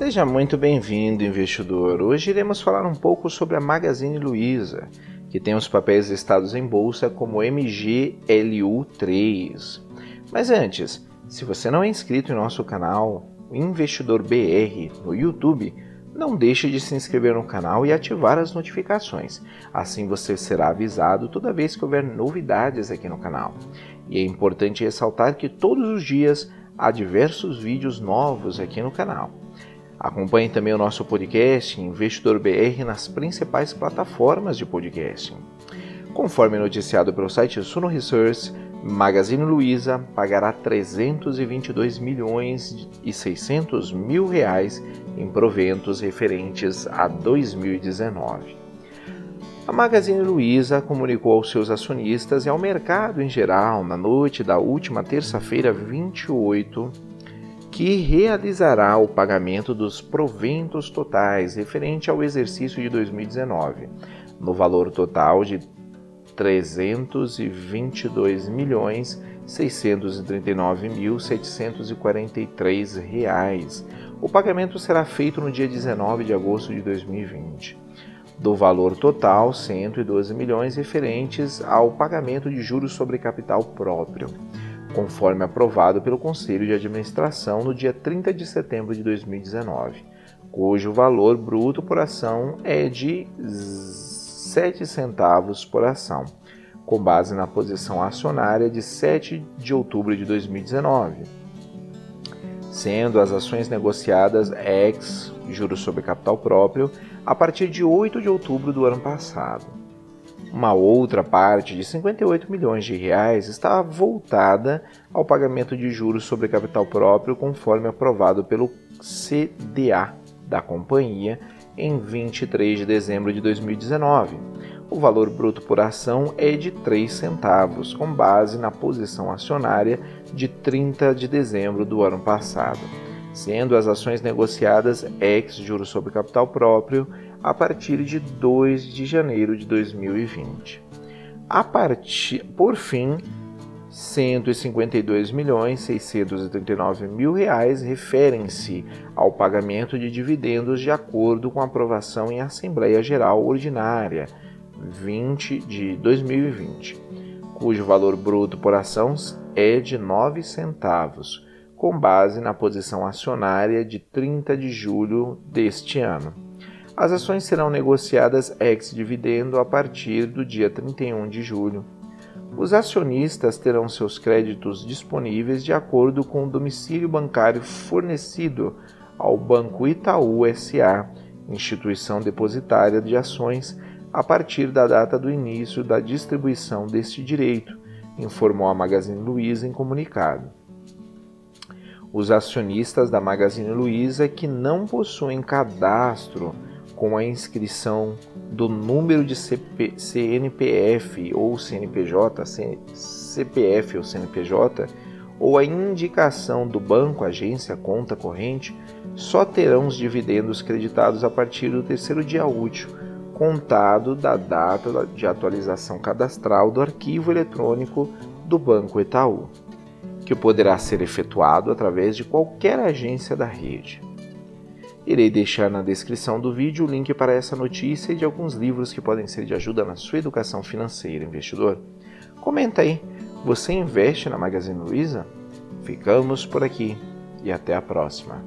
Seja muito bem-vindo, investidor. Hoje iremos falar um pouco sobre a Magazine Luiza, que tem os papéis listados em bolsa como MGLU3. Mas antes, se você não é inscrito em nosso canal, Investidor BR, no YouTube, não deixe de se inscrever no canal e ativar as notificações. Assim você será avisado toda vez que houver novidades aqui no canal. E é importante ressaltar que todos os dias há diversos vídeos novos aqui no canal. Acompanhe também o nosso podcast Investidor BR nas principais plataformas de podcast. Conforme noticiado pelo site Suno Research, Magazine Luiza pagará 322 milhões e 600 mil reais em proventos referentes a 2019. A Magazine Luiza comunicou aos seus acionistas e ao mercado em geral na noite da última terça-feira 28 que realizará o pagamento dos proventos totais referente ao exercício de 2019, no valor total de 322.639.743 reais. O pagamento será feito no dia 19 de agosto de 2020. Do valor total, 112 milhões referentes ao pagamento de juros sobre capital próprio conforme aprovado pelo Conselho de Administração no dia 30 de setembro de 2019, cujo valor bruto por ação é de 7 centavos por ação, com base na posição acionária de 7 de outubro de 2019, sendo as ações negociadas ex juros sobre capital próprio a partir de 8 de outubro do ano passado. Uma outra parte de 58 milhões de reais está voltada ao pagamento de juros sobre capital próprio, conforme aprovado pelo CDA da companhia em 23 de dezembro de 2019. O valor bruto por ação é de 3 centavos, com base na posição acionária de 30 de dezembro do ano passado, sendo as ações negociadas ex juros sobre capital próprio a partir de 2 de janeiro de 2020. A partir, por fim, 152 milhões 639 mil reais referem-se ao pagamento de dividendos de acordo com aprovação em Assembleia Geral Ordinária 20 de 2020, cujo valor bruto por ação é de 9 centavos, com base na posição acionária de 30 de julho deste ano. As ações serão negociadas ex-dividendo a partir do dia 31 de julho. Os acionistas terão seus créditos disponíveis de acordo com o domicílio bancário fornecido ao Banco Itaú SA, instituição depositária de ações, a partir da data do início da distribuição deste direito, informou a Magazine Luiza em comunicado. Os acionistas da Magazine Luiza que não possuem cadastro com a inscrição do número de CP, CNPF ou CNPJ, CPF ou CNPJ, ou a indicação do banco, agência, conta corrente, só terão os dividendos creditados a partir do terceiro dia útil, contado da data de atualização cadastral do arquivo eletrônico do Banco Itaú, que poderá ser efetuado através de qualquer agência da rede. Irei deixar na descrição do vídeo o link para essa notícia e de alguns livros que podem ser de ajuda na sua educação financeira, investidor. Comenta aí, você investe na Magazine Luiza? Ficamos por aqui e até a próxima.